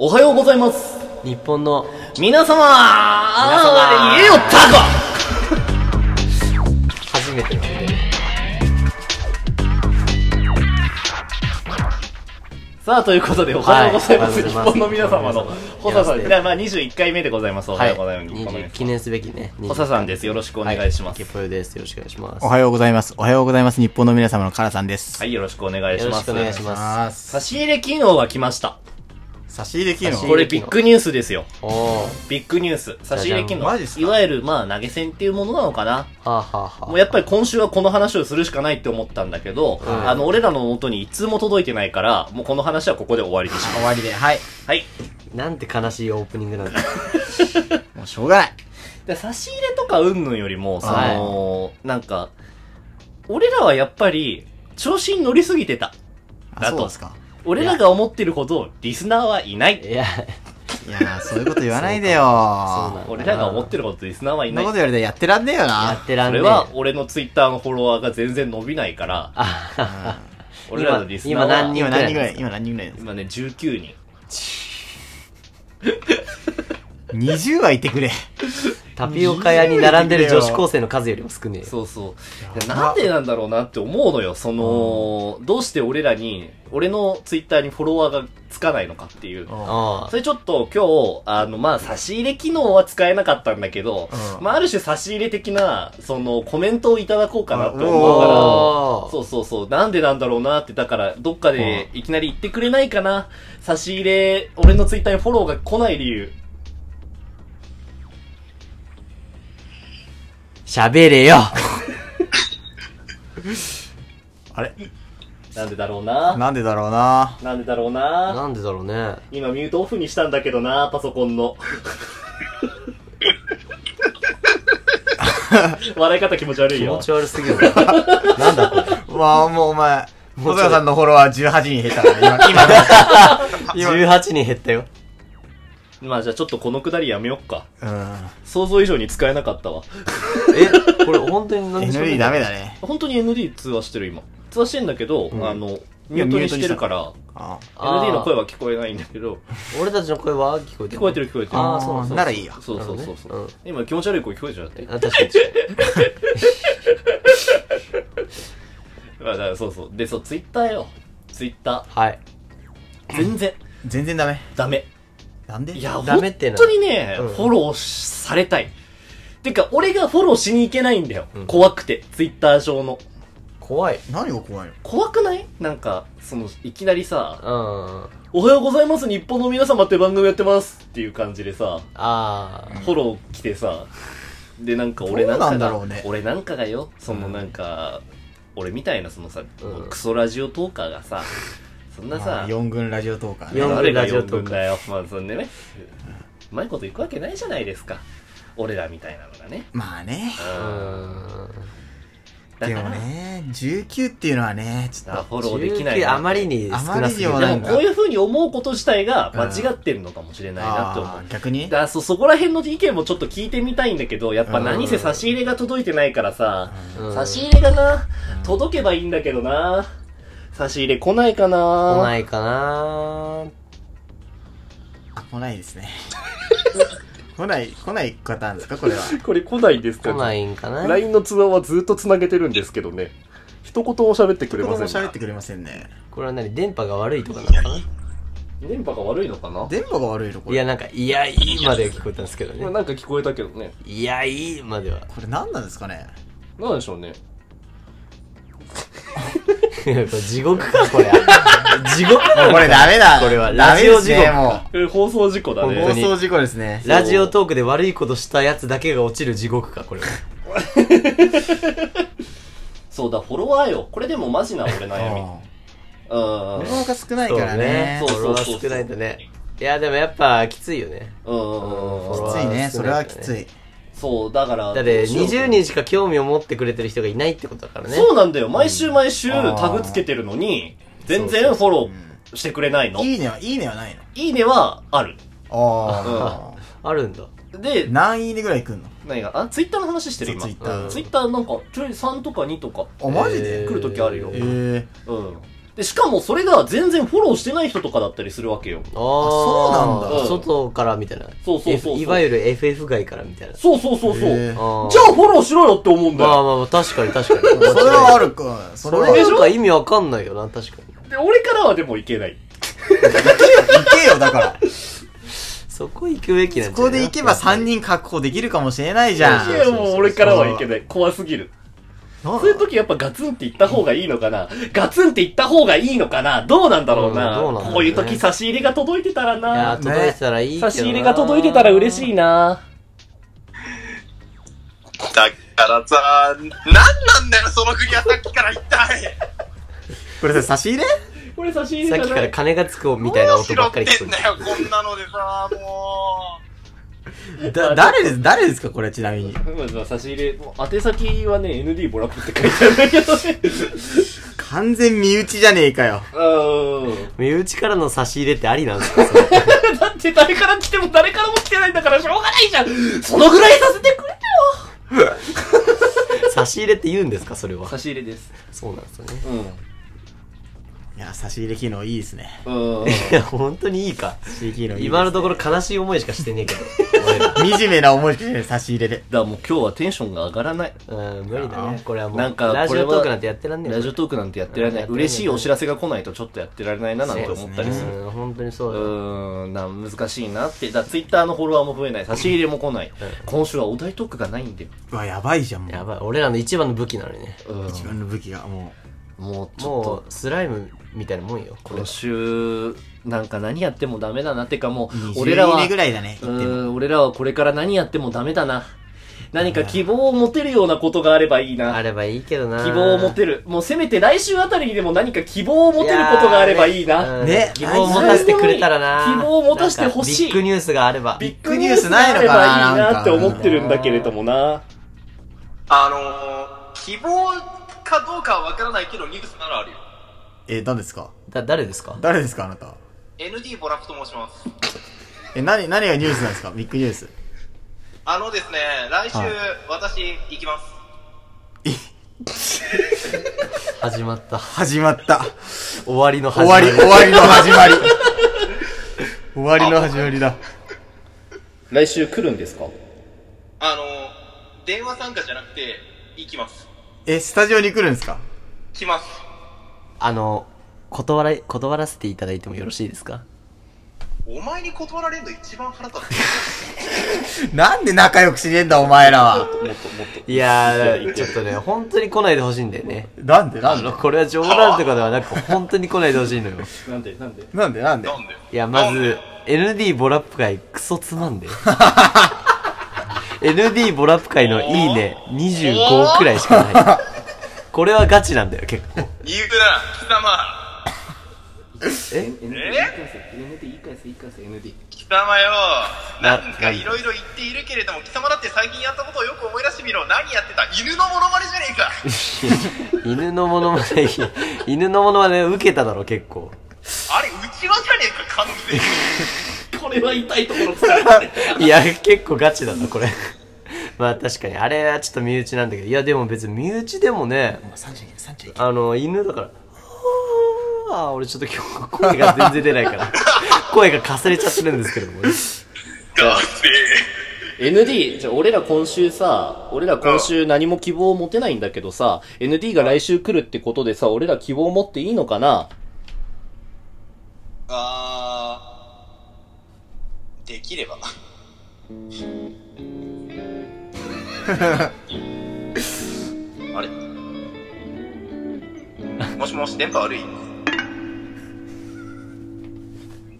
おはようございます。日本の皆様皆様言えよ、タ初めてなんでコさあ、ということで、おはようございます。はい日本の皆様の、ホサさん。やらせてじゃあ、まあ、21回目でございます。おはようございます。日本の皆20記念すべきね様。ホサさんです。よろしくお願いします。ゲポヨですよろしくお願いしますおはようございます。おはようございます。日本の皆様のカラさんです。はい、よろしくお願いします。よろしくお願いします差し入れ機能が来ました。差し入れ機能これビッグニュースですよ。おービッグニュース。差し入れ機能。マジっすか？いわゆる、まあ、投げ銭っていうものなのかな。はあ、はあはあ、もうやっぱり今週はこの話をするしかないって思ったんだけど、うんあの、俺らの元に一通も届いてないから、もうこの話はここで終わりにします。終わりで。はい。はい。なんて悲しいオープニングなんだ もうしょうがない。で差し入れとかうんぬんよりも、その、なんか、俺らはやっぱり、調子に乗りすぎてた。あ、だとそうですか？俺らが思ってるほど、リスナーはいない。いやいやー、そういうこと言わないでよそうー。なん俺らが思ってるほどリスナーはいないそんなこと。言われてやってらんねえよやなっ。てらんねえそれは、俺のツイッターのフォロワーが全然伸びないから、あはは俺らのリスナーは、今何人今何人ぐらい今何人ぐらいです今ね、19人。?20 はいてくれ。タピオカ屋に並んでる女子高生の数よりも少ねえよそうそう。なんでなんだろうなって思うのよ。その、どうして俺らに、俺のツイッターにフォロワーがつかないのかっていう。あそれちょっと今日、あの、まあ、差し入れ機能は使えなかったんだけど、うんまあ、ある種差し入れ的な、その、コメントをいただこうかなって思うおから、ーそうそうそう、なんでなんだろうなって、だから、どっかでいきなり言ってくれないかな、差し入れ、俺のツイッターにフォローが来ない理由。喋れよあれ？なんでだろうな？なんでだろうな？なんでだろうな？なんでだろうね？今ミュートオフにしたんだけどな、パソコンの。笑い方気持ち悪いよ気持。ち悪すぎるななんだこれ？まあ、もうお前、もう小坂さんのフォロワー18人減ったから、今。今 18人減ったよまあじゃあちょっとこのくだりやめよっか。うん。想像以上に使えなかったわ。えこれ本当に何でしょう？ND ダメだね。本当に ND 通話してる今。通話してんだけど、んあの、ミュートにしてるから、ああー ND の声は聞こえないんだけど、俺たちの声は聞こえてる聞こえてる聞こえてる。あーそうそうならいいよ。そうそうそうそう、なるほどね今気持ち悪い声聞こえちゃって。あ確かに確か まあだからそうそう。で、そう、ツイッターよ。ツイッタにはいー。全然、全然ダメ。ダメ。なんで？いや、ダメってな本当にね、うん。フォローされたい。てか、俺がフォローしに行けないんだよ。うん。怖くて、ツイッター上の。怖い。何が怖いの？怖くない？なんか、その、いきなりさ、うん。おはようございます、日本の皆様って番組やってますっていう感じでさ、あフォロー来てさ、で、なんか俺なんどうなかが、んだろうね。俺なんかがよ、そのうん。なんか、俺みたいなそのさ、うん。クソラジオトーカーがさ、そんなまさあ、、4軍ラジオトーカーね。四誰が4ラジオトーカーよ。まあ、そんでね、うまいこといくわけないじゃないですか。俺らみたいなのがね。まあね。ううんんでもだから、ね、19っていうのはね、ちょっと。フォローできないな19あまりに少なすぎるあまりにもなんかでもこういう風に思うこと自体が間違ってるのかもしれないなって思うあ。ー逆に？だそ、そこら辺の意見もちょっと聞いてみたいんだけど、やっぱ何せ差し入れが届いてないからさ、うん差し入れがな、届けばいいんだけどな。差し入れ来ないかな来ないかなあ、来ないですね。来ない、来ない方なんですかこれは？これ来ないんです来ないんかな LINE の通話はずっと繋げてるんですけどね。一言も喋ってくれません。喋ってくれませんね。これは何電波が悪いとかなのかな電波が悪いのかな？電波が悪いのこれ。いや、なんか、いや、いいまでは聞こえたんですけどね。なんか聞こえたけどね。いや、いいまでは。これ何なんですかね？なんでしょうね。地獄か、これ。地獄これダメだ。これはラジオ地獄ね、もこれ放送事故だう。ね。放送事故ですね。ラジオトークで悪いことしたやつだけが落ちる地獄か、これは。そうだ、フォロワーよ。これでもマジな俺悩み。うんうん。フォロワーが少ないからね。そうフォロワー少ないとね。いや、でもやっぱ、きついよね。うんうんうんきついね。それはきつい。そう、だから。だって、どうしよう20人しか興味を持ってくれてる人がいないってことだからね。そうなんだよ。毎週毎週タグつけてるのに、全然フォローしてくれないの。いいいねは、いいねはないの？いねはある。ああるんだ。であ。、何いいねぐらい来んの？何が、あ、ツイッターの話してる今。ツイッター。ツイッターなんか、ちょい3とか2とか。あ、マジで？来る時あるよ。ええ。うん。で、しかもそれが全然フォローしてない人とかだったりするわけよ。ああ、そうなんだ外からみたいな。そうそうそうそう F- いわゆる FF 外からみたいな。そうそうそうそう。じゃあフォローしろよって思うんだよ。まあまあまあ、確かに確かに。それはあるか。そそれれは。なんか意味わかんないよな、確かに。で、俺からはでもいけない。行けよ、だから。そこ行くべきなんそじゃない？こで行けば3人確保できるかもしれないじゃん。いや、もう俺からはいけない。怖すぎる。なそういう時やっぱガツンって言った方がいいのかな？ガツンって言った方がいいのかな？どうなんだろうな、うんどうなね。こういう時差し入れが届いてたらいや届いてたらいいけどな。差し入れが届いてたら嬉しいな。だからさ、なんなんだよ、その振りはさっきから一体。これさ、差し入れ？これ差し入れさっきから金がつくみたいな音ばってかり聞こんだよ、こんなのでさ、も だ、誰です、誰ですかこれちなみに。まあ差し入れ、もう宛先はね、ND ボラップって書いてあるんだけどね。完全身内じゃねえかよ。うん。え。身内からの差し入れってありなんですか だって誰から来ても誰からも来てないんだからしょうがないじゃんそのぐらいさせてくれよ 差し入れって言うんですかそれは。差し入れです。そうなんですよね。いや、差し入れ機能いいですね。うん。うん。いや、本当にいいか。いいですね今のところ悲しい思いしかしてねえけど。俺ら惨めな思いしかしない、差し入れで。だからもう今日はテンションが上がらない。うん、無理だね。これはもう。なんかラジオトークなんてやってらんねえよラジオトークなんてやってられない。うん嬉しいお知らせが来ないとちょっとやってられないななんて思ったりする。うん、本当にそううだん、な、難しいなって。だツイッターのフォロワーも増えない。差し入れも来ない。今週はお題トークがないんだよ。うわ、やばいじゃん、もう。やばい。俺らの一番の武器なのにね。うん。自分の武器が、ももうちょっもと、う、スライムみたいなもんよ。これ今。週、なんか何やってもダメだな。ってかもう、う、20俺らは、俺らはこれから何やってもダメだな。何か希望を持てるようなことがあればいいな。あればいいけどな。希望を持てる。もうせめて来週あたりにでも何か希望を持てることがあればいいな。うんね希望を持たせてくれたらな。希望を持たせてほしいビッグニュースがあれば。ビッグニュースがあればいいなって思ってるんだけれどもな。う。あのー、希望かどうかはわからないけど、ニュースならあるよ。え、何ですか？だ、誰ですか？誰ですかあなた？ND ボラップと申します。え、何、何がニュースなんですか？ビッグニュース。あのですね、来週、はい私、行きます。始まった。始まった。終わりの始まり。終わり、終わりの始まり。終わりの始まりだ。来週来るんですか？あのー、電話参加じゃなくて、行きます。え、スタジオに来るんですか？来ます。あの、断ら、断らせていただいてもよろしいですか？お前に断られるの一番腹立つ。なんで仲良くしねえんだ、お前らは。もっともっと。いやー、ちょっとね、本当に来ないでほしいんだよね。なんでなんで？これは冗談とかではなく、本当に来ないでほしいのよ。なんでなんで？なんでなんで？なんで？いや、まず、ND ボラップ会クソつまんで。ND ボラップ会のいいね25くらいしかない。これはガチなんだよ、結構。言うな、貴様。え ?ND 言い返せ、ND 言い返せ、言い返せ、ND。貴様よ。ななんかいろいろ言っているけれども、貴様だって最近やったことをよく思い出してみろ。何やってた？犬のモノマネじゃねえか。犬のものまね、犬のものまね受けただろ、結構。あれ、うちわじゃねえか、完全に。これは痛いところ疲れたね。いや、結構ガチだな、これ。まあ確かに、あれはちょっと身内なんだけど、いやでも別に身内でもね、あの、犬だから、あー俺ちょっと今日声が全然出ないから、声がかすれちゃってるんですけれども。ND、じゃあ俺ら今週さ、俺ら今週何も希望を持てないんだけどさ、ND が来週来るってことでさ、俺ら希望を持っていいのかな？あー、できれば。あれ？もしもし、電波悪い？